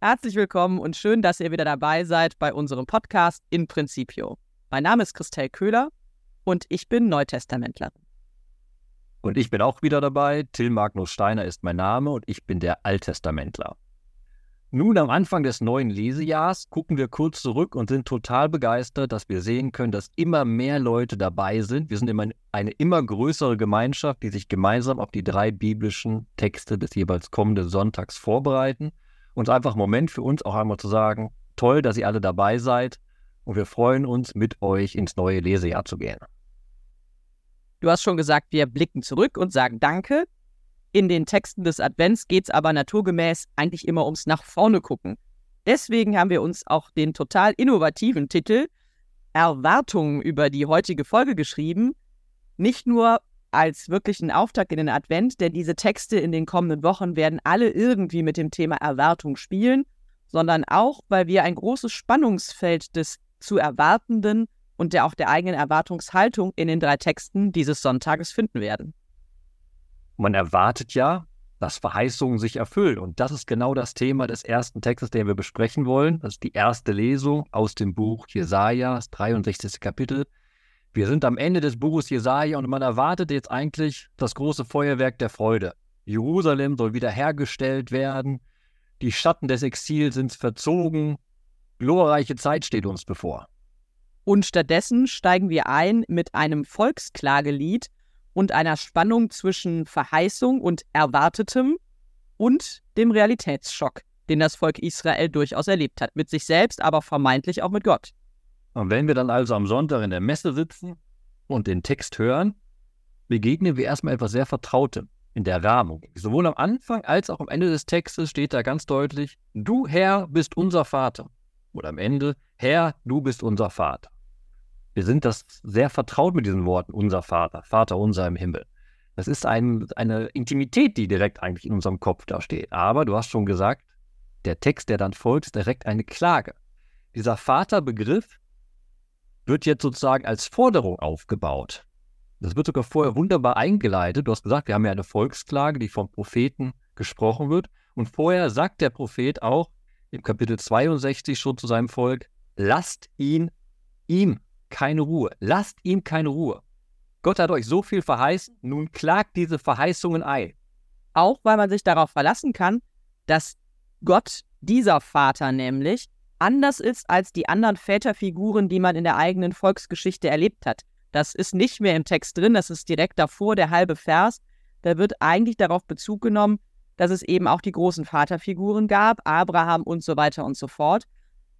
Herzlich willkommen und schön, dass ihr wieder dabei seid bei unserem Podcast In Principio. Mein Name ist Christel Köhler und ich bin Neutestamentlerin. Und ich bin auch wieder dabei. Till Magnus Steiner ist mein Name und ich bin der Alttestamentler. Nun am Anfang des neuen Lesejahrs gucken wir kurz zurück und sind total begeistert, dass wir sehen können, dass immer mehr Leute dabei sind. Wir sind immer eine immer größere Gemeinschaft, die sich gemeinsam auf die drei biblischen Texte des jeweils kommenden Sonntags vorbereiten uns einfach einen Moment für uns auch einmal zu sagen, toll, dass ihr alle dabei seid und wir freuen uns, mit euch ins neue Lesejahr zu gehen. Du hast schon gesagt, wir blicken zurück und sagen Danke. In den Texten des Advents geht es aber naturgemäß eigentlich immer ums Nach vorne gucken. Deswegen haben wir uns auch den total innovativen Titel Erwartungen über die heutige Folge geschrieben. Nicht nur, als wirklichen Auftakt in den Advent, denn diese Texte in den kommenden Wochen werden alle irgendwie mit dem Thema Erwartung spielen, sondern auch, weil wir ein großes Spannungsfeld des zu Erwartenden und der auch der eigenen Erwartungshaltung in den drei Texten dieses Sonntages finden werden. Man erwartet ja, dass Verheißungen sich erfüllen. Und das ist genau das Thema des ersten Textes, den wir besprechen wollen. Das ist die erste Lesung aus dem Buch Jesaja, das 63. Kapitel. Wir sind am Ende des Buches Jesaja und man erwartet jetzt eigentlich das große Feuerwerk der Freude. Jerusalem soll wiederhergestellt werden. Die Schatten des Exils sind verzogen. Glorreiche Zeit steht uns bevor. Und stattdessen steigen wir ein mit einem Volksklagelied und einer Spannung zwischen Verheißung und Erwartetem und dem Realitätsschock, den das Volk Israel durchaus erlebt hat, mit sich selbst, aber vermeintlich auch mit Gott. Und wenn wir dann also am Sonntag in der Messe sitzen und den Text hören, begegnen wir erstmal etwas sehr Vertrautem in der Rahmung. Sowohl am Anfang als auch am Ende des Textes steht da ganz deutlich, du Herr bist unser Vater. Oder am Ende, Herr, du bist unser Vater. Wir sind das sehr vertraut mit diesen Worten, unser Vater, Vater unser im Himmel. Das ist ein, eine Intimität, die direkt eigentlich in unserem Kopf da steht. Aber du hast schon gesagt, der Text, der dann folgt, ist direkt eine Klage. Dieser Vaterbegriff wird jetzt sozusagen als Forderung aufgebaut. Das wird sogar vorher wunderbar eingeleitet. Du hast gesagt, wir haben ja eine Volksklage, die vom Propheten gesprochen wird. Und vorher sagt der Prophet auch im Kapitel 62 schon zu seinem Volk, lasst ihn ihm keine Ruhe. Lasst ihm keine Ruhe. Gott hat euch so viel verheißen, nun klagt diese Verheißungen ein. Auch weil man sich darauf verlassen kann, dass Gott, dieser Vater nämlich, anders ist als die anderen Väterfiguren, die man in der eigenen Volksgeschichte erlebt hat. Das ist nicht mehr im Text drin, das ist direkt davor der halbe Vers. Da wird eigentlich darauf Bezug genommen, dass es eben auch die großen Vaterfiguren gab, Abraham und so weiter und so fort.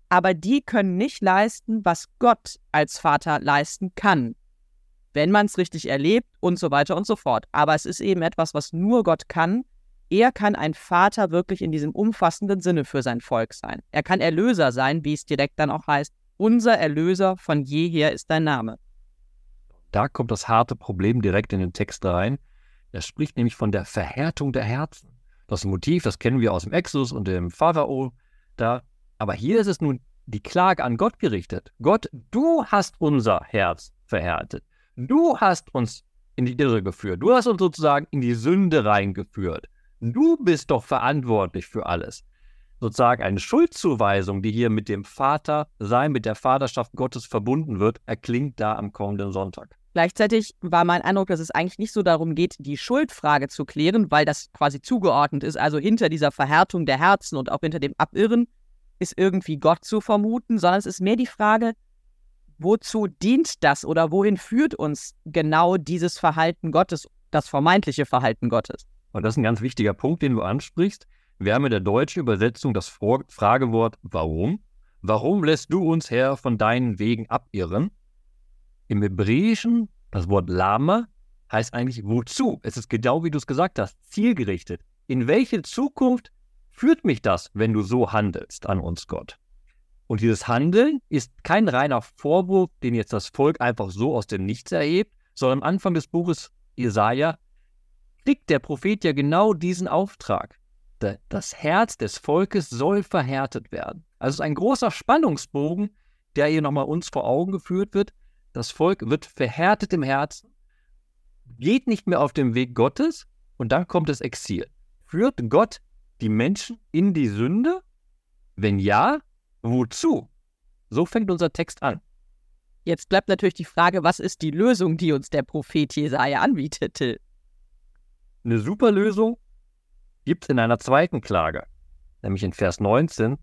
Aber die können nicht leisten, was Gott als Vater leisten kann, wenn man es richtig erlebt und so weiter und so fort. Aber es ist eben etwas, was nur Gott kann er kann ein Vater wirklich in diesem umfassenden Sinne für sein Volk sein. Er kann Erlöser sein, wie es direkt dann auch heißt. Unser Erlöser von jeher ist dein Name. Da kommt das harte Problem direkt in den Text rein. Er spricht nämlich von der Verhärtung der Herzen. Das Motiv, das kennen wir aus dem Exodus und dem Pharao da. Aber hier ist es nun die Klage an Gott gerichtet. Gott, du hast unser Herz verhärtet. Du hast uns in die Irre geführt. Du hast uns sozusagen in die Sünde reingeführt. Du bist doch verantwortlich für alles. Sozusagen eine Schuldzuweisung, die hier mit dem Vater sein, mit der Vaterschaft Gottes verbunden wird, erklingt da am kommenden Sonntag. Gleichzeitig war mein Eindruck, dass es eigentlich nicht so darum geht, die Schuldfrage zu klären, weil das quasi zugeordnet ist. Also hinter dieser Verhärtung der Herzen und auch hinter dem Abirren ist irgendwie Gott zu vermuten, sondern es ist mehr die Frage, wozu dient das oder wohin führt uns genau dieses Verhalten Gottes, das vermeintliche Verhalten Gottes? Und das ist ein ganz wichtiger Punkt, den du ansprichst. Wir haben in der deutschen Übersetzung das Fragewort warum. Warum lässt du uns, Herr, von deinen Wegen abirren? Im Hebräischen, das Wort Lama heißt eigentlich wozu. Es ist genau wie du es gesagt hast, zielgerichtet. In welche Zukunft führt mich das, wenn du so handelst an uns, Gott? Und dieses Handeln ist kein reiner Vorwurf, den jetzt das Volk einfach so aus dem Nichts erhebt, sondern am Anfang des Buches Jesaja kriegt der Prophet ja genau diesen Auftrag. Das Herz des Volkes soll verhärtet werden. Also es ist ein großer Spannungsbogen, der hier nochmal uns vor Augen geführt wird. Das Volk wird verhärtet im Herzen, geht nicht mehr auf dem Weg Gottes und dann kommt das Exil. Führt Gott die Menschen in die Sünde Wenn ja, wozu? So fängt unser Text an. Jetzt bleibt natürlich die Frage, was ist die Lösung, die uns der Prophet Jesaja anbietet? Eine super Lösung gibt es in einer zweiten Klage, nämlich in Vers 19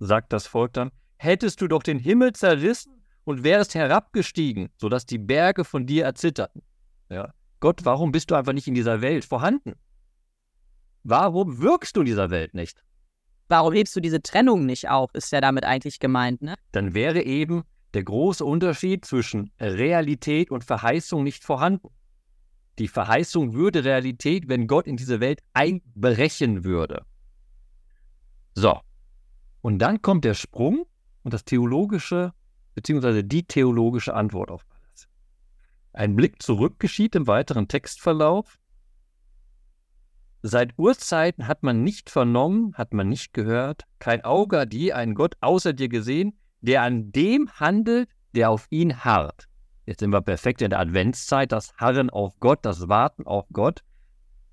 sagt das Volk dann, hättest du doch den Himmel zerrissen und wärst herabgestiegen, sodass die Berge von dir erzitterten. Ja. Gott, warum bist du einfach nicht in dieser Welt vorhanden? Warum wirkst du in dieser Welt nicht? Warum hebst du diese Trennung nicht auf, ist ja damit eigentlich gemeint, ne? Dann wäre eben der große Unterschied zwischen Realität und Verheißung nicht vorhanden. Die Verheißung würde Realität, wenn Gott in diese Welt einbrechen würde. So. Und dann kommt der Sprung und das theologische, beziehungsweise die theologische Antwort auf alles. Ein Blick zurück geschieht im weiteren Textverlauf. Seit Urzeiten hat man nicht vernommen, hat man nicht gehört, kein Auge hat je einen Gott außer dir gesehen, der an dem handelt, der auf ihn harrt. Jetzt sind wir perfekt in der Adventszeit, das Harren auf Gott, das Warten auf Gott.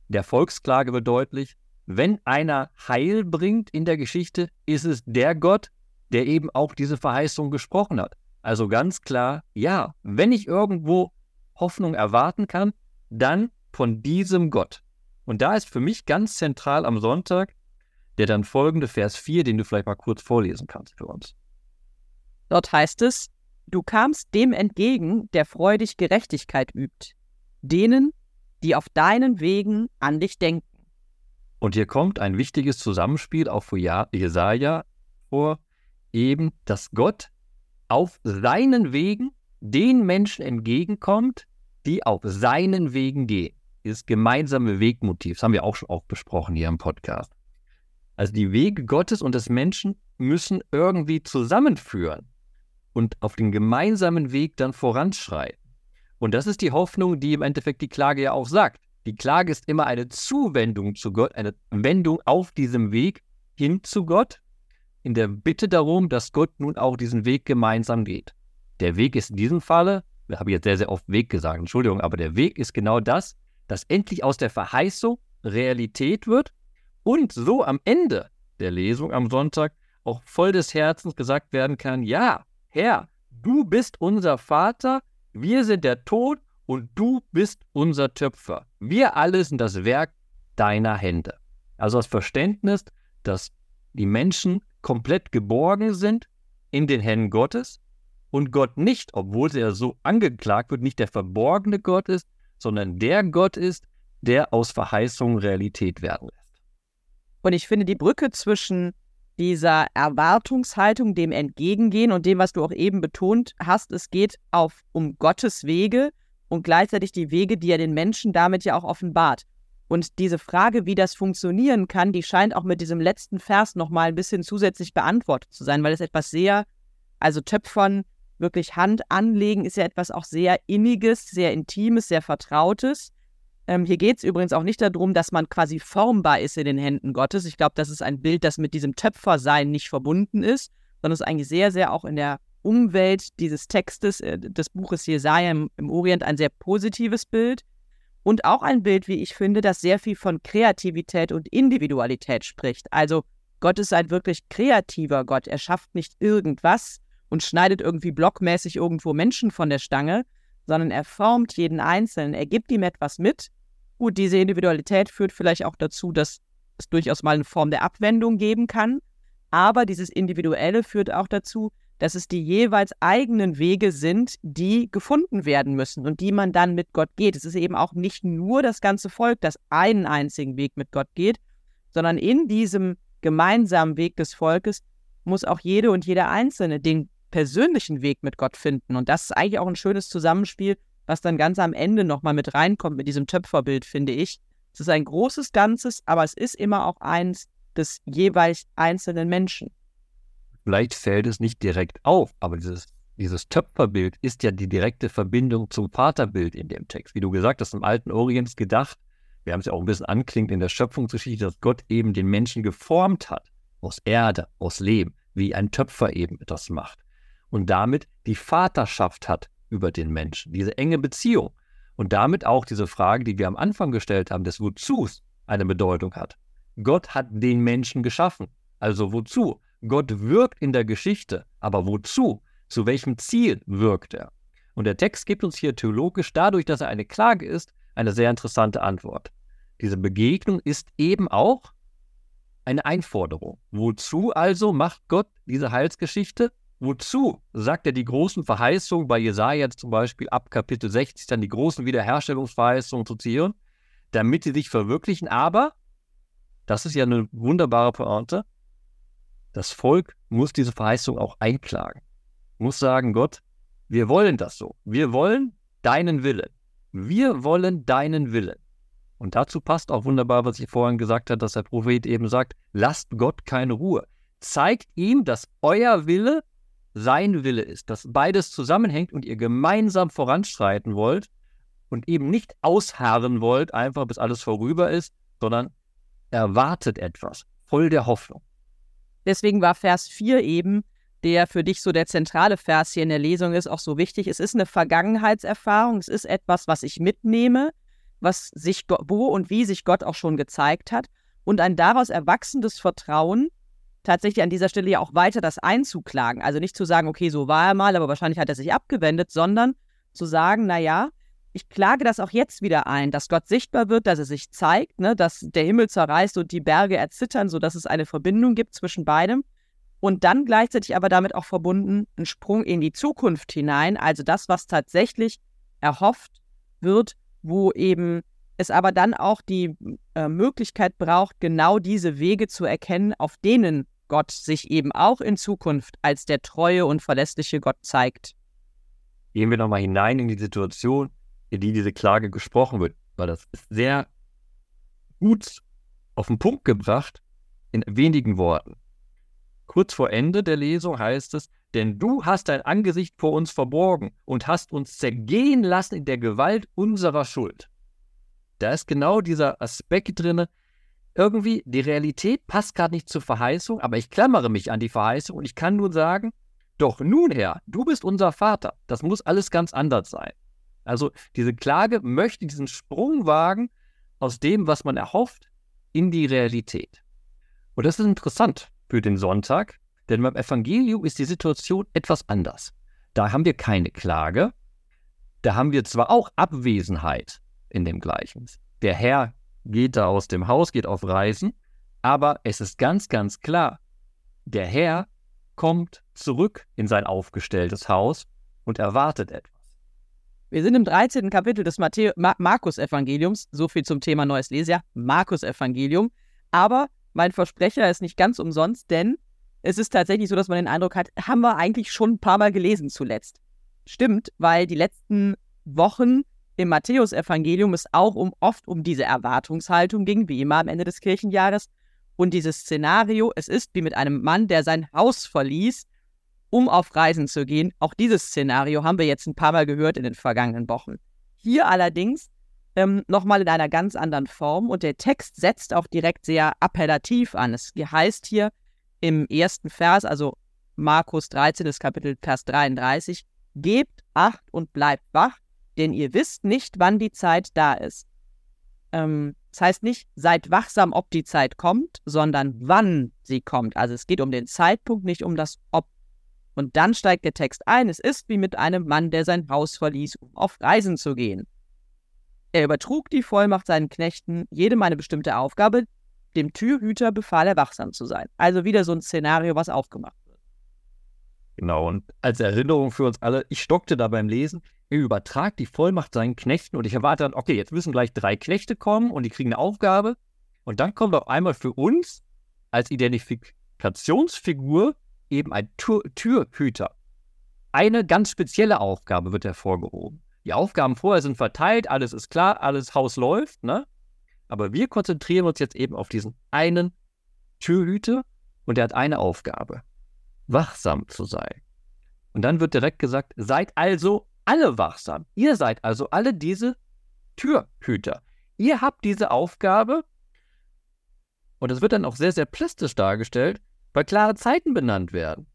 Der Volksklage wird deutlich, wenn einer Heil bringt in der Geschichte, ist es der Gott, der eben auch diese Verheißung gesprochen hat. Also ganz klar, ja, wenn ich irgendwo Hoffnung erwarten kann, dann von diesem Gott. Und da ist für mich ganz zentral am Sonntag der dann folgende Vers 4, den du vielleicht mal kurz vorlesen kannst für uns. Dort heißt es, du kamst dem entgegen, der freudig Gerechtigkeit übt, denen, die auf deinen Wegen an dich denken. Und hier kommt ein wichtiges Zusammenspiel auch für Jesaja vor, eben, dass Gott auf seinen Wegen den Menschen entgegenkommt, die auf seinen Wegen gehen dieses gemeinsame Wegmotiv. Das haben wir auch schon oft besprochen hier im Podcast. Also die Wege Gottes und des Menschen müssen irgendwie zusammenführen und auf den gemeinsamen Weg dann voranschreiten. Und das ist die Hoffnung, die im Endeffekt die Klage ja auch sagt. Die Klage ist immer eine Zuwendung zu Gott, eine Wendung auf diesem Weg hin zu Gott, in der Bitte darum, dass Gott nun auch diesen Weg gemeinsam geht. Der Weg ist in diesem Falle, wir haben jetzt sehr, sehr oft Weg gesagt, Entschuldigung, aber der Weg ist genau das, dass endlich aus der Verheißung Realität wird und so am Ende der Lesung am Sonntag auch voll des Herzens gesagt werden kann, ja, Herr, du bist unser Vater, wir sind der Tod und du bist unser Töpfer. Wir alle sind das Werk deiner Hände. Also das Verständnis, dass die Menschen komplett geborgen sind in den Händen Gottes und Gott nicht, obwohl er so angeklagt wird, nicht der verborgene Gott ist, sondern der Gott ist, der aus Verheißungen Realität werden lässt. Und ich finde die Brücke zwischen dieser Erwartungshaltung, dem Entgegengehen und dem, was du auch eben betont hast, es geht auf um Gottes Wege und gleichzeitig die Wege, die er den Menschen damit ja auch offenbart. Und diese Frage, wie das funktionieren kann, die scheint auch mit diesem letzten Vers nochmal ein bisschen zusätzlich beantwortet zu sein, weil es etwas sehr, also Töpfern wirklich Hand anlegen ist ja etwas auch sehr Inniges, sehr Intimes, sehr Vertrautes. Ähm, hier geht es übrigens auch nicht darum, dass man quasi formbar ist in den Händen Gottes. Ich glaube, das ist ein Bild, das mit diesem Töpfersein nicht verbunden ist, sondern es ist eigentlich sehr, sehr auch in der Umwelt dieses Textes, äh, des Buches Jesaja im, im Orient ein sehr positives Bild. Und auch ein Bild, wie ich finde, das sehr viel von Kreativität und Individualität spricht. Also Gott ist ein wirklich kreativer Gott. Er schafft nicht irgendwas, und schneidet irgendwie blockmäßig irgendwo Menschen von der Stange, sondern er formt jeden Einzelnen, er gibt ihm etwas mit. Gut, diese Individualität führt vielleicht auch dazu, dass es durchaus mal eine Form der Abwendung geben kann, aber dieses Individuelle führt auch dazu, dass es die jeweils eigenen Wege sind, die gefunden werden müssen und die man dann mit Gott geht. Es ist eben auch nicht nur das ganze Volk, das einen einzigen Weg mit Gott geht, sondern in diesem gemeinsamen Weg des Volkes muss auch jede und jeder Einzelne den persönlichen Weg mit Gott finden. Und das ist eigentlich auch ein schönes Zusammenspiel, was dann ganz am Ende nochmal mit reinkommt mit diesem Töpferbild, finde ich. Es ist ein großes Ganzes, aber es ist immer auch eins des jeweils einzelnen Menschen. Vielleicht fällt es nicht direkt auf, aber dieses, dieses Töpferbild ist ja die direkte Verbindung zum Vaterbild in dem Text. Wie du gesagt hast, im alten Orient gedacht, wir haben es ja auch ein bisschen anklingt in der Schöpfungsgeschichte, dass Gott eben den Menschen geformt hat, aus Erde, aus Leben, wie ein Töpfer eben etwas macht und damit die Vaterschaft hat über den Menschen, diese enge Beziehung und damit auch diese Frage, die wir am Anfang gestellt haben, des Wozus eine Bedeutung hat. Gott hat den Menschen geschaffen. Also wozu? Gott wirkt in der Geschichte, aber wozu? Zu welchem Ziel wirkt er? Und der Text gibt uns hier theologisch dadurch, dass er eine Klage ist, eine sehr interessante Antwort. Diese Begegnung ist eben auch eine Einforderung. Wozu also macht Gott diese Heilsgeschichte? Wozu sagt er die großen Verheißungen bei Jesaja zum Beispiel ab Kapitel 60 dann die großen Wiederherstellungsverheißungen zu Zion, damit sie sich verwirklichen? Aber, das ist ja eine wunderbare Pointe, das Volk muss diese Verheißung auch einklagen. Muss sagen, Gott, wir wollen das so. Wir wollen deinen Willen. Wir wollen deinen Willen. Und dazu passt auch wunderbar, was ich vorhin gesagt habe, dass der Prophet eben sagt, lasst Gott keine Ruhe. Zeigt ihm, dass euer Wille sein Wille ist, dass beides zusammenhängt und ihr gemeinsam voranschreiten wollt und eben nicht ausharren wollt, einfach bis alles vorüber ist, sondern erwartet etwas, voll der Hoffnung. Deswegen war Vers 4 eben, der für dich so der zentrale Vers hier in der Lesung ist, auch so wichtig. Es ist eine Vergangenheitserfahrung, es ist etwas, was ich mitnehme, was sich wo und wie sich Gott auch schon gezeigt hat und ein daraus erwachsendes Vertrauen, tatsächlich an dieser Stelle ja auch weiter das einzuklagen. Also nicht zu sagen, okay, so war er mal, aber wahrscheinlich hat er sich abgewendet, sondern zu sagen, naja, ich klage das auch jetzt wieder ein, dass Gott sichtbar wird, dass er sich zeigt, ne, dass der Himmel zerreißt und die Berge erzittern, sodass es eine Verbindung gibt zwischen beidem. Und dann gleichzeitig aber damit auch verbunden ein Sprung in die Zukunft hinein, also das, was tatsächlich erhofft wird, wo eben es aber dann auch die äh, Möglichkeit braucht, genau diese Wege zu erkennen, auf denen Gott sich eben auch in Zukunft als der treue und verlässliche Gott zeigt. Gehen wir nochmal hinein in die Situation, in die diese Klage gesprochen wird, weil das ist sehr gut auf den Punkt gebracht in wenigen Worten. Kurz vor Ende der Lesung heißt es, denn du hast dein Angesicht vor uns verborgen und hast uns zergehen lassen in der Gewalt unserer Schuld. Da ist genau dieser Aspekt drin, irgendwie, die Realität passt gerade nicht zur Verheißung, aber ich klammere mich an die Verheißung und ich kann nur sagen, doch nun Herr, du bist unser Vater. Das muss alles ganz anders sein. Also diese Klage möchte diesen Sprung wagen aus dem, was man erhofft, in die Realität. Und das ist interessant für den Sonntag, denn beim Evangelium ist die Situation etwas anders. Da haben wir keine Klage, da haben wir zwar auch Abwesenheit in dem Gleichnis. Der Herr geht da aus dem Haus, geht auf Reisen, aber es ist ganz, ganz klar, der Herr kommt zurück in sein aufgestelltes Haus und erwartet etwas. Wir sind im 13. Kapitel des Ma Markus-Evangeliums, so viel zum Thema Neues Leser, Markus-Evangelium. Aber mein Versprecher ist nicht ganz umsonst, denn es ist tatsächlich so, dass man den Eindruck hat, haben wir eigentlich schon ein paar Mal gelesen zuletzt. Stimmt, weil die letzten Wochen im Matthäusevangelium es auch um, oft um diese Erwartungshaltung ging, wie immer am Ende des Kirchenjahres. Und dieses Szenario, es ist wie mit einem Mann, der sein Haus verließ, um auf Reisen zu gehen. Auch dieses Szenario haben wir jetzt ein paar Mal gehört in den vergangenen Wochen. Hier allerdings ähm, nochmal in einer ganz anderen Form und der Text setzt auch direkt sehr appellativ an. Es heißt hier im ersten Vers, also Markus 13, das Kapitel Vers 33, Gebt Acht und bleibt wach, denn ihr wisst nicht, wann die Zeit da ist. Ähm, das heißt nicht, seid wachsam, ob die Zeit kommt, sondern wann sie kommt. Also es geht um den Zeitpunkt, nicht um das Ob. Und dann steigt der Text ein, es ist wie mit einem Mann, der sein Haus verließ, um auf Reisen zu gehen. Er übertrug die Vollmacht seinen Knechten, jedem eine bestimmte Aufgabe, dem Türhüter befahl er wachsam zu sein. Also wieder so ein Szenario, was aufgemacht wird. Genau, und als Erinnerung für uns alle, ich stockte da beim Lesen, übertragt die Vollmacht seinen Knechten und ich erwarte dann, okay, jetzt müssen gleich drei Knechte kommen und die kriegen eine Aufgabe. Und dann kommt auf einmal für uns als Identifikationsfigur eben ein Tür Türhüter. Eine ganz spezielle Aufgabe wird hervorgehoben. Die Aufgaben vorher sind verteilt, alles ist klar, alles Haus läuft, ne? Aber wir konzentrieren uns jetzt eben auf diesen einen Türhüter und er hat eine Aufgabe: wachsam zu sein. Und dann wird direkt gesagt: Seid also alle wachsam. Ihr seid also alle diese Türhüter. Ihr habt diese Aufgabe, und es wird dann auch sehr, sehr plastisch dargestellt, weil klare Zeiten benannt werden.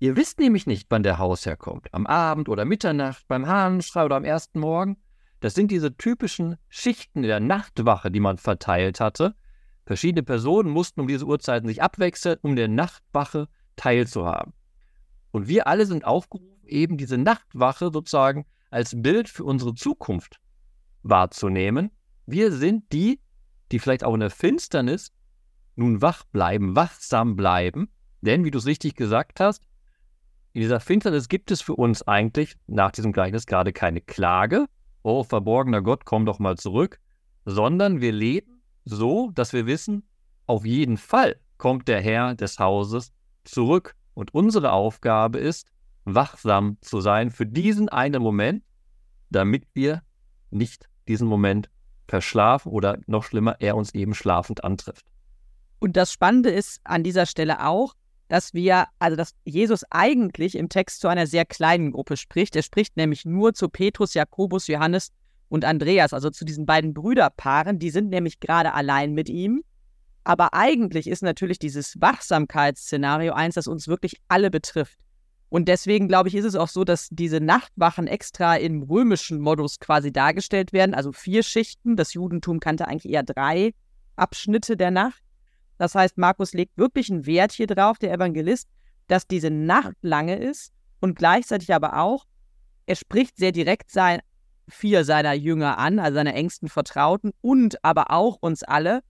Ihr wisst nämlich nicht, wann der Hausherr kommt. Am Abend oder Mitternacht, beim Hahnenschrei oder am ersten Morgen. Das sind diese typischen Schichten der Nachtwache, die man verteilt hatte, Verschiedene Personen mussten um diese Uhrzeiten sich abwechseln, um der Nachtwache teilzuhaben. Und wir alle sind aufgerufen, eben diese Nachtwache sozusagen als Bild für unsere Zukunft wahrzunehmen. Wir sind die, die vielleicht auch in der Finsternis nun wach bleiben, wachsam bleiben. Denn, wie du es richtig gesagt hast, in dieser Finsternis gibt es für uns eigentlich nach diesem Gleichnis gerade keine Klage. Oh, verborgener Gott, komm doch mal zurück. Sondern wir leben so, dass wir wissen, auf jeden Fall kommt der Herr des Hauses zurück. Und unsere Aufgabe ist, wachsam zu sein für diesen einen Moment, damit wir nicht diesen Moment verschlafen oder noch schlimmer, er uns eben schlafend antrifft. Und das Spannende ist an dieser Stelle auch, dass wir, also dass Jesus eigentlich im Text zu einer sehr kleinen Gruppe spricht. Er spricht nämlich nur zu Petrus, Jakobus, Johannes und Andreas, also zu diesen beiden Brüderpaaren. Die sind nämlich gerade allein mit ihm. Aber eigentlich ist natürlich dieses Wachsamkeitsszenario eins, das uns wirklich alle betrifft. Und deswegen glaube ich, ist es auch so, dass diese Nachtwachen extra im römischen Modus quasi dargestellt werden. Also vier Schichten. Das Judentum kannte eigentlich eher drei Abschnitte der Nacht. Das heißt, Markus legt wirklich einen Wert hier drauf, der Evangelist, dass diese Nacht lange ist und gleichzeitig aber auch, er spricht sehr direkt sein, vier seiner Jünger an, also seine engsten Vertrauten und aber auch uns alle.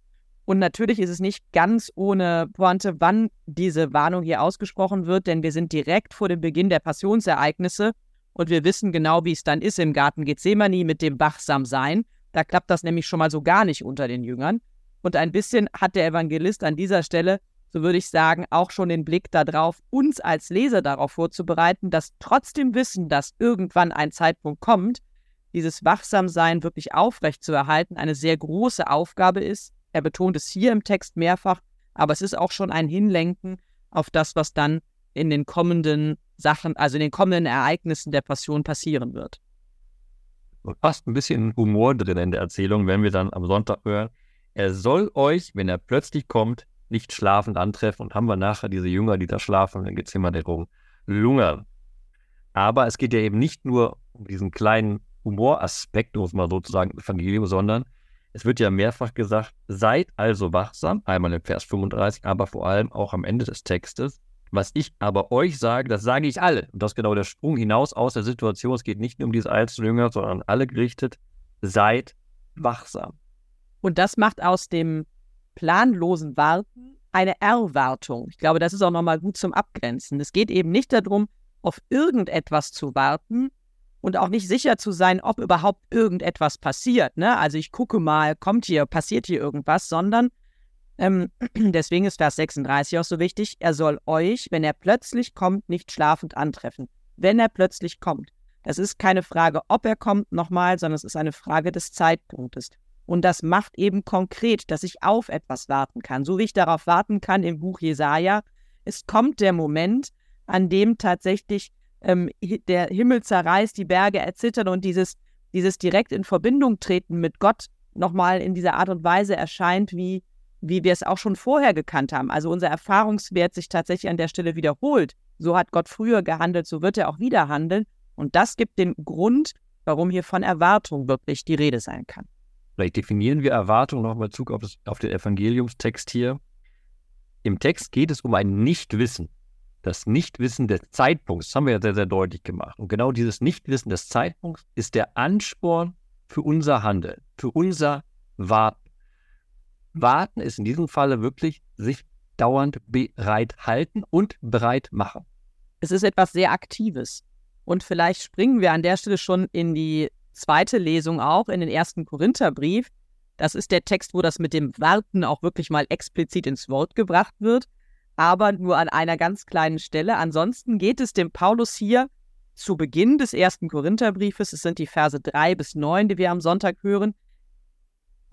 Und natürlich ist es nicht ganz ohne Pointe, wann diese Warnung hier ausgesprochen wird, denn wir sind direkt vor dem Beginn der Passionsereignisse und wir wissen genau, wie es dann ist im Garten Gethsemane mit dem Wachsamsein. Da klappt das nämlich schon mal so gar nicht unter den Jüngern. Und ein bisschen hat der Evangelist an dieser Stelle, so würde ich sagen, auch schon den Blick darauf, uns als Leser darauf vorzubereiten, dass trotzdem Wissen, dass irgendwann ein Zeitpunkt kommt, dieses Wachsamsein wirklich aufrecht zu erhalten, eine sehr große Aufgabe ist. Er betont es hier im Text mehrfach, aber es ist auch schon ein Hinlenken auf das, was dann in den kommenden Sachen, also in den kommenden Ereignissen der Passion passieren wird. Fast ein bisschen Humor drin in der Erzählung, wenn wir dann am Sonntag hören, er soll euch, wenn er plötzlich kommt, nicht schlafend antreffen und haben wir nachher diese Jünger, die da schlafen, dann geht es immer darum, lungern. Aber es geht ja eben nicht nur um diesen kleinen Humoraspekt, muss man sozusagen im Evangelium, sondern es wird ja mehrfach gesagt, seid also wachsam, einmal im Vers 35, aber vor allem auch am Ende des Textes. Was ich aber euch sage, das sage ich alle. Und das ist genau der Sprung hinaus aus der Situation. Es geht nicht nur um diese einzelnen Jünger, sondern alle gerichtet. Seid wachsam. Und das macht aus dem planlosen Warten eine Erwartung. Ich glaube, das ist auch nochmal gut zum Abgrenzen. Es geht eben nicht darum, auf irgendetwas zu warten und auch nicht sicher zu sein, ob überhaupt irgendetwas passiert. Ne? Also ich gucke mal, kommt hier, passiert hier irgendwas, sondern ähm, deswegen ist Vers 36 auch so wichtig, er soll euch, wenn er plötzlich kommt, nicht schlafend antreffen. Wenn er plötzlich kommt. Das ist keine Frage, ob er kommt nochmal, sondern es ist eine Frage des Zeitpunktes. Und das macht eben konkret, dass ich auf etwas warten kann. So wie ich darauf warten kann im Buch Jesaja. Es kommt der Moment, an dem tatsächlich ähm, der Himmel zerreißt, die Berge erzittern und dieses, dieses direkt in Verbindung treten mit Gott nochmal in dieser Art und Weise erscheint, wie, wie wir es auch schon vorher gekannt haben. Also unser Erfahrungswert sich tatsächlich an der Stelle wiederholt. So hat Gott früher gehandelt, so wird er auch wieder handeln. Und das gibt den Grund, warum hier von Erwartung wirklich die Rede sein kann. Vielleicht definieren wir Erwartung noch mal Bezug auf, das, auf den Evangeliumstext hier. Im Text geht es um ein Nichtwissen. Das Nichtwissen des Zeitpunkts, das haben wir ja sehr, sehr deutlich gemacht. Und genau dieses Nichtwissen des Zeitpunkts ist der Ansporn für unser Handeln, für unser Warten. Warten ist in diesem Falle wirklich sich dauernd bereithalten und bereit machen. Es ist etwas sehr Aktives. Und vielleicht springen wir an der Stelle schon in die zweite Lesung auch in den ersten Korintherbrief. Das ist der Text, wo das mit dem Warten auch wirklich mal explizit ins Wort gebracht wird, aber nur an einer ganz kleinen Stelle. Ansonsten geht es dem Paulus hier zu Beginn des ersten Korintherbriefes, es sind die Verse 3 bis 9, die wir am Sonntag hören,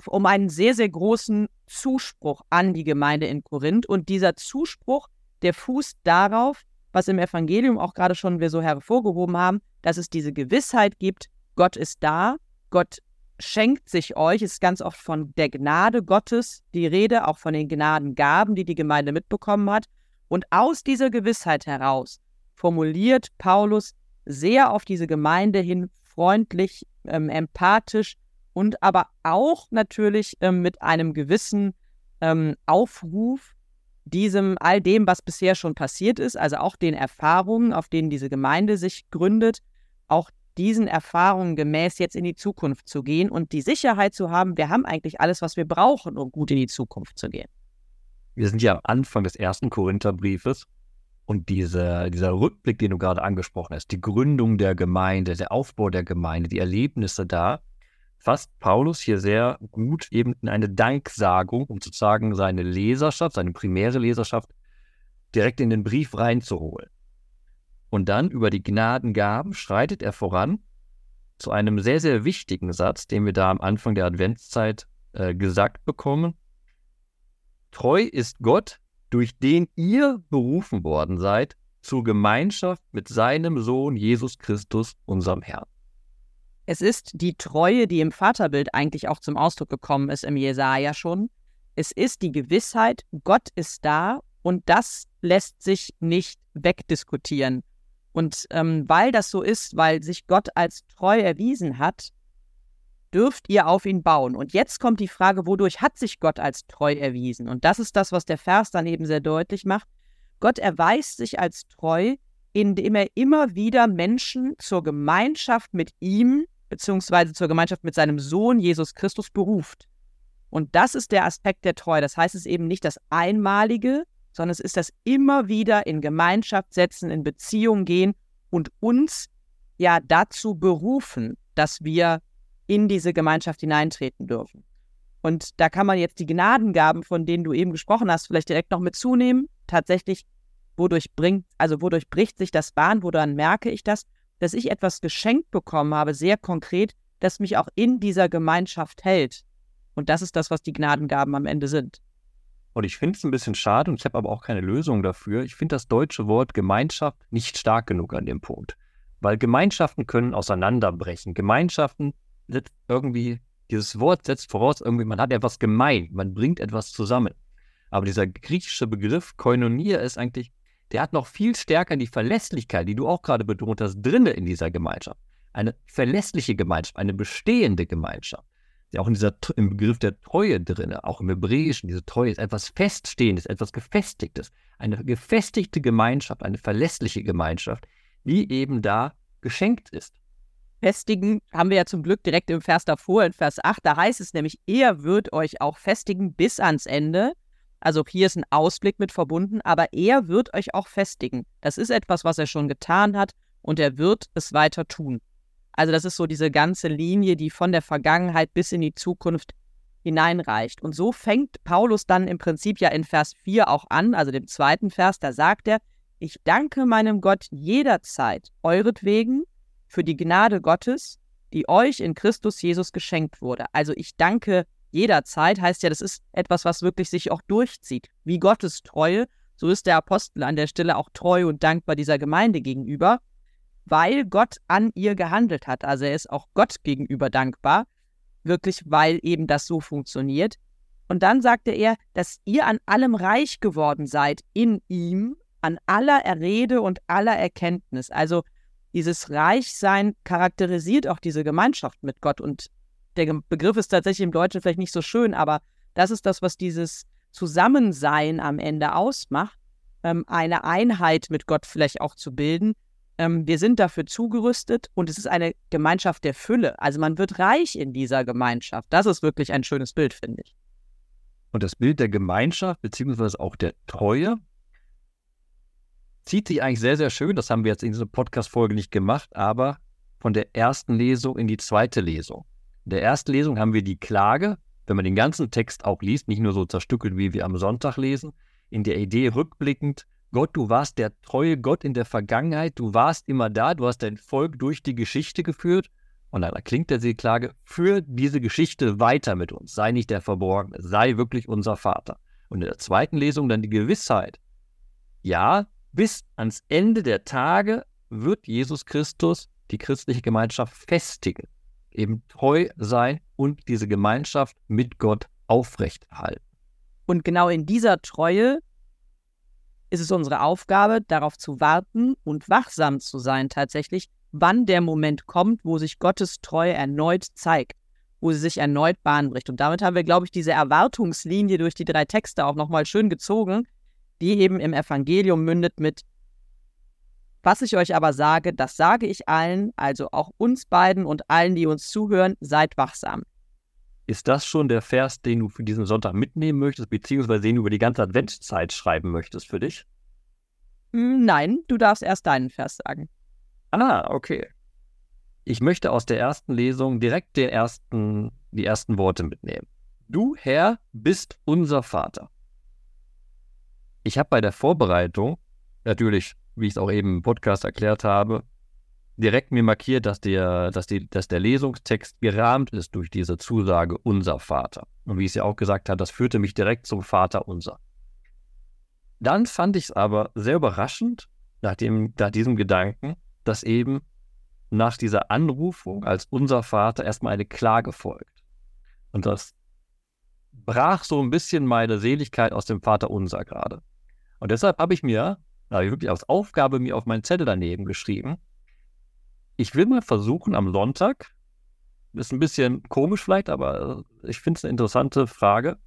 um einen sehr, sehr großen Zuspruch an die Gemeinde in Korinth. Und dieser Zuspruch, der fußt darauf, was im Evangelium auch gerade schon wir so hervorgehoben haben, dass es diese Gewissheit gibt, Gott ist da, Gott schenkt sich euch, ist ganz oft von der Gnade Gottes die Rede, auch von den Gnadengaben, die die Gemeinde mitbekommen hat. Und aus dieser Gewissheit heraus formuliert Paulus sehr auf diese Gemeinde hin freundlich, ähm, empathisch und aber auch natürlich ähm, mit einem gewissen ähm, Aufruf, diesem, all dem, was bisher schon passiert ist, also auch den Erfahrungen, auf denen diese Gemeinde sich gründet, auch diesen Erfahrungen gemäß jetzt in die Zukunft zu gehen und die Sicherheit zu haben, wir haben eigentlich alles, was wir brauchen, um gut in die Zukunft zu gehen. Wir sind ja am Anfang des ersten Korintherbriefes und diese, dieser Rückblick, den du gerade angesprochen hast, die Gründung der Gemeinde, der Aufbau der Gemeinde, die Erlebnisse da, fasst Paulus hier sehr gut eben in eine Danksagung, um sozusagen seine Leserschaft, seine primäre Leserschaft direkt in den Brief reinzuholen. Und dann über die Gnadengaben schreitet er voran zu einem sehr, sehr wichtigen Satz, den wir da am Anfang der Adventszeit äh, gesagt bekommen. Treu ist Gott, durch den ihr berufen worden seid, zur Gemeinschaft mit seinem Sohn Jesus Christus, unserem Herrn. Es ist die Treue, die im Vaterbild eigentlich auch zum Ausdruck gekommen ist im Jesaja schon. Es ist die Gewissheit, Gott ist da und das lässt sich nicht wegdiskutieren. Und ähm, weil das so ist, weil sich Gott als treu erwiesen hat, dürft ihr auf ihn bauen. Und jetzt kommt die Frage, wodurch hat sich Gott als treu erwiesen? Und das ist das, was der Vers dann eben sehr deutlich macht. Gott erweist sich als treu, indem er immer wieder Menschen zur Gemeinschaft mit ihm beziehungsweise zur Gemeinschaft mit seinem Sohn Jesus Christus beruft. Und das ist der Aspekt der Treue. Das heißt, es ist eben nicht das Einmalige, sondern es ist das immer wieder in Gemeinschaft setzen, in Beziehung gehen und uns ja dazu berufen, dass wir in diese Gemeinschaft hineintreten dürfen. Und da kann man jetzt die Gnadengaben, von denen du eben gesprochen hast, vielleicht direkt noch mit zunehmen. Tatsächlich, wodurch bringt, also wodurch bricht sich das Bahn, woran merke ich das? dass ich etwas geschenkt bekommen habe, sehr konkret, das mich auch in dieser Gemeinschaft hält. Und das ist das, was die Gnadengaben am Ende sind. Und ich finde es ein bisschen schade und ich habe aber auch keine Lösung dafür. Ich finde das deutsche Wort Gemeinschaft nicht stark genug an dem Punkt. Weil Gemeinschaften können auseinanderbrechen. Gemeinschaften setzt irgendwie, dieses Wort setzt voraus, irgendwie, man hat etwas gemein, man bringt etwas zusammen. Aber dieser griechische Begriff Koinonia ist eigentlich der hat noch viel stärker die Verlässlichkeit, die du auch gerade betont hast, drinne in dieser Gemeinschaft. Eine verlässliche Gemeinschaft, eine bestehende Gemeinschaft. Ja, auch in dieser, im Begriff der Treue drinne, auch im Hebräischen, diese Treue ist etwas Feststehendes, etwas Gefestigtes. Eine gefestigte Gemeinschaft, eine verlässliche Gemeinschaft, die eben da geschenkt ist. Festigen haben wir ja zum Glück direkt im Vers davor, in Vers 8, da heißt es nämlich, er wird euch auch festigen bis ans Ende, also hier ist ein Ausblick mit verbunden, aber er wird euch auch festigen. Das ist etwas, was er schon getan hat und er wird es weiter tun. Also das ist so diese ganze Linie, die von der Vergangenheit bis in die Zukunft hineinreicht. Und so fängt Paulus dann im Prinzip ja in Vers 4 auch an, also dem zweiten Vers, da sagt er, ich danke meinem Gott jederzeit euretwegen für die Gnade Gottes, die euch in Christus Jesus geschenkt wurde. Also ich danke jederzeit heißt ja, das ist etwas, was wirklich sich auch durchzieht. Wie Gottes Treue, so ist der Apostel an der Stelle auch treu und dankbar dieser Gemeinde gegenüber, weil Gott an ihr gehandelt hat. Also er ist auch Gott gegenüber dankbar, wirklich, weil eben das so funktioniert. Und dann sagte er, dass ihr an allem reich geworden seid in ihm, an aller Errede und aller Erkenntnis. Also dieses Reichsein charakterisiert auch diese Gemeinschaft mit Gott und der Begriff ist tatsächlich im Deutschen vielleicht nicht so schön, aber das ist das, was dieses Zusammensein am Ende ausmacht, ähm, eine Einheit mit Gott vielleicht auch zu bilden. Ähm, wir sind dafür zugerüstet und es ist eine Gemeinschaft der Fülle. Also man wird reich in dieser Gemeinschaft. Das ist wirklich ein schönes Bild, finde ich. Und das Bild der Gemeinschaft, beziehungsweise auch der Treue, zieht sich eigentlich sehr, sehr schön. Das haben wir jetzt in dieser Podcast-Folge nicht gemacht, aber von der ersten Lesung in die zweite Lesung. In der ersten Lesung haben wir die Klage, wenn man den ganzen Text auch liest, nicht nur so zerstückelt, wie wir am Sonntag lesen, in der Idee rückblickend, Gott, du warst der treue Gott in der Vergangenheit, du warst immer da, du hast dein Volk durch die Geschichte geführt. Und dann erklingt der Seeklage, führ diese Geschichte weiter mit uns, sei nicht der Verborgene, sei wirklich unser Vater. Und in der zweiten Lesung dann die Gewissheit, ja, bis ans Ende der Tage wird Jesus Christus die christliche Gemeinschaft festigen eben treu sein und diese Gemeinschaft mit Gott aufrechthalten. Und genau in dieser Treue ist es unsere Aufgabe, darauf zu warten und wachsam zu sein tatsächlich, wann der Moment kommt, wo sich Gottes Treue erneut zeigt. wo sie sich erneut Bahn bricht. Und damit haben wir, glaube ich, diese Erwartungslinie durch die drei Texte auch nochmal schön gezogen, die eben im Evangelium mündet mit was ich euch aber sage, das sage ich allen, also auch uns beiden und allen, die uns zuhören, seid wachsam. Ist das schon der Vers, den du für diesen Sonntag mitnehmen möchtest, beziehungsweise den du über die ganze Adventszeit schreiben möchtest für dich? Hm, nein, du darfst erst deinen Vers sagen. Ah, okay. Ich möchte aus der ersten Lesung direkt den ersten, die ersten Worte mitnehmen. Du, Herr, bist unser Vater. Ich habe bei der Vorbereitung natürlich wie ich es auch eben im Podcast erklärt habe, direkt mir markiert, dass der, dass, die, dass der Lesungstext gerahmt ist durch diese Zusage unser Vater. Und wie ich es ja auch gesagt habe, das führte mich direkt zum Vater unser. Dann fand ich es aber sehr überraschend, nach, dem, nach diesem Gedanken, dass eben nach dieser Anrufung als unser Vater erstmal eine Klage folgt. Und das brach so ein bisschen meine Seligkeit aus dem Vater unser gerade. Und deshalb habe ich mir da habe ich wirklich als Aufgabe mir auf meinen Zettel daneben geschrieben. Ich will mal versuchen am Sonntag, ist ein bisschen komisch vielleicht, aber ich finde es eine interessante Frage,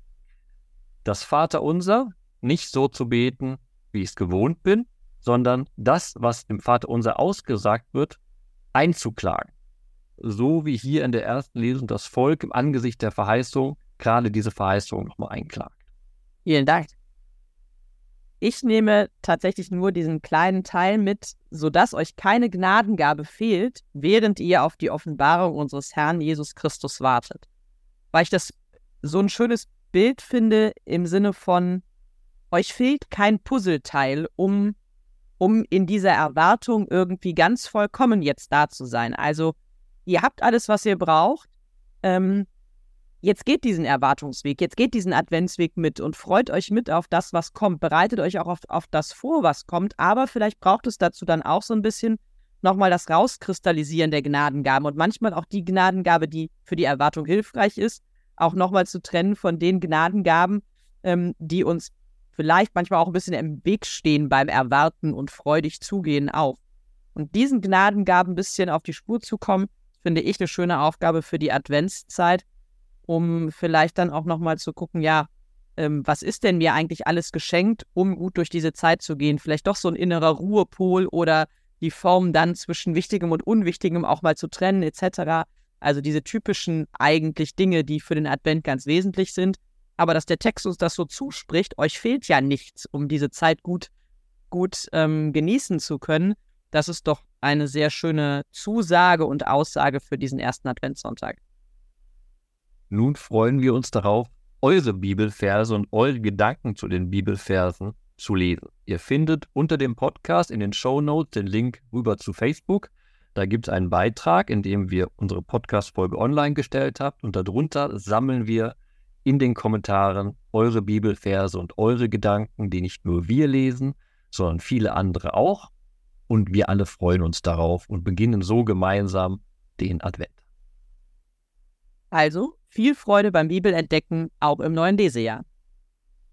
das Vaterunser nicht so zu beten, wie ich es gewohnt bin, sondern das, was im Vaterunser ausgesagt wird, einzuklagen. So wie hier in der ersten Lesung das Volk im Angesicht der Verheißung gerade diese Verheißung nochmal einklagt. Vielen Dank. Ich nehme tatsächlich nur diesen kleinen Teil mit, sodass euch keine Gnadengabe fehlt, während ihr auf die Offenbarung unseres Herrn Jesus Christus wartet. Weil ich das so ein schönes Bild finde im Sinne von, euch fehlt kein Puzzleteil, um, um in dieser Erwartung irgendwie ganz vollkommen jetzt da zu sein. Also ihr habt alles, was ihr braucht. Ähm, jetzt geht diesen Erwartungsweg, jetzt geht diesen Adventsweg mit und freut euch mit auf das, was kommt. Bereitet euch auch auf, auf das vor, was kommt. Aber vielleicht braucht es dazu dann auch so ein bisschen nochmal das Rauskristallisieren der Gnadengaben und manchmal auch die Gnadengabe, die für die Erwartung hilfreich ist, auch nochmal zu trennen von den Gnadengaben, ähm, die uns vielleicht manchmal auch ein bisschen im Weg stehen beim Erwarten und freudig zugehen auf. Und diesen Gnadengaben ein bisschen auf die Spur zu kommen, finde ich eine schöne Aufgabe für die Adventszeit um vielleicht dann auch nochmal zu gucken, ja, ähm, was ist denn mir eigentlich alles geschenkt, um gut durch diese Zeit zu gehen? Vielleicht doch so ein innerer Ruhepol oder die Form dann zwischen Wichtigem und Unwichtigem auch mal zu trennen, etc. Also diese typischen eigentlich Dinge, die für den Advent ganz wesentlich sind. Aber dass der Text uns das so zuspricht, euch fehlt ja nichts, um diese Zeit gut, gut ähm, genießen zu können. Das ist doch eine sehr schöne Zusage und Aussage für diesen ersten Adventssonntag. Nun freuen wir uns darauf, eure Bibelverse und eure Gedanken zu den Bibelversen zu lesen. Ihr findet unter dem Podcast in den Show Notes den Link rüber zu Facebook. Da gibt es einen Beitrag, in dem wir unsere Podcast-Folge online gestellt haben. Und darunter sammeln wir in den Kommentaren eure Bibelverse und eure Gedanken, die nicht nur wir lesen, sondern viele andere auch. Und wir alle freuen uns darauf und beginnen so gemeinsam den Advent. Also viel Freude beim Bibelentdecken auch im neuen Lesejahr.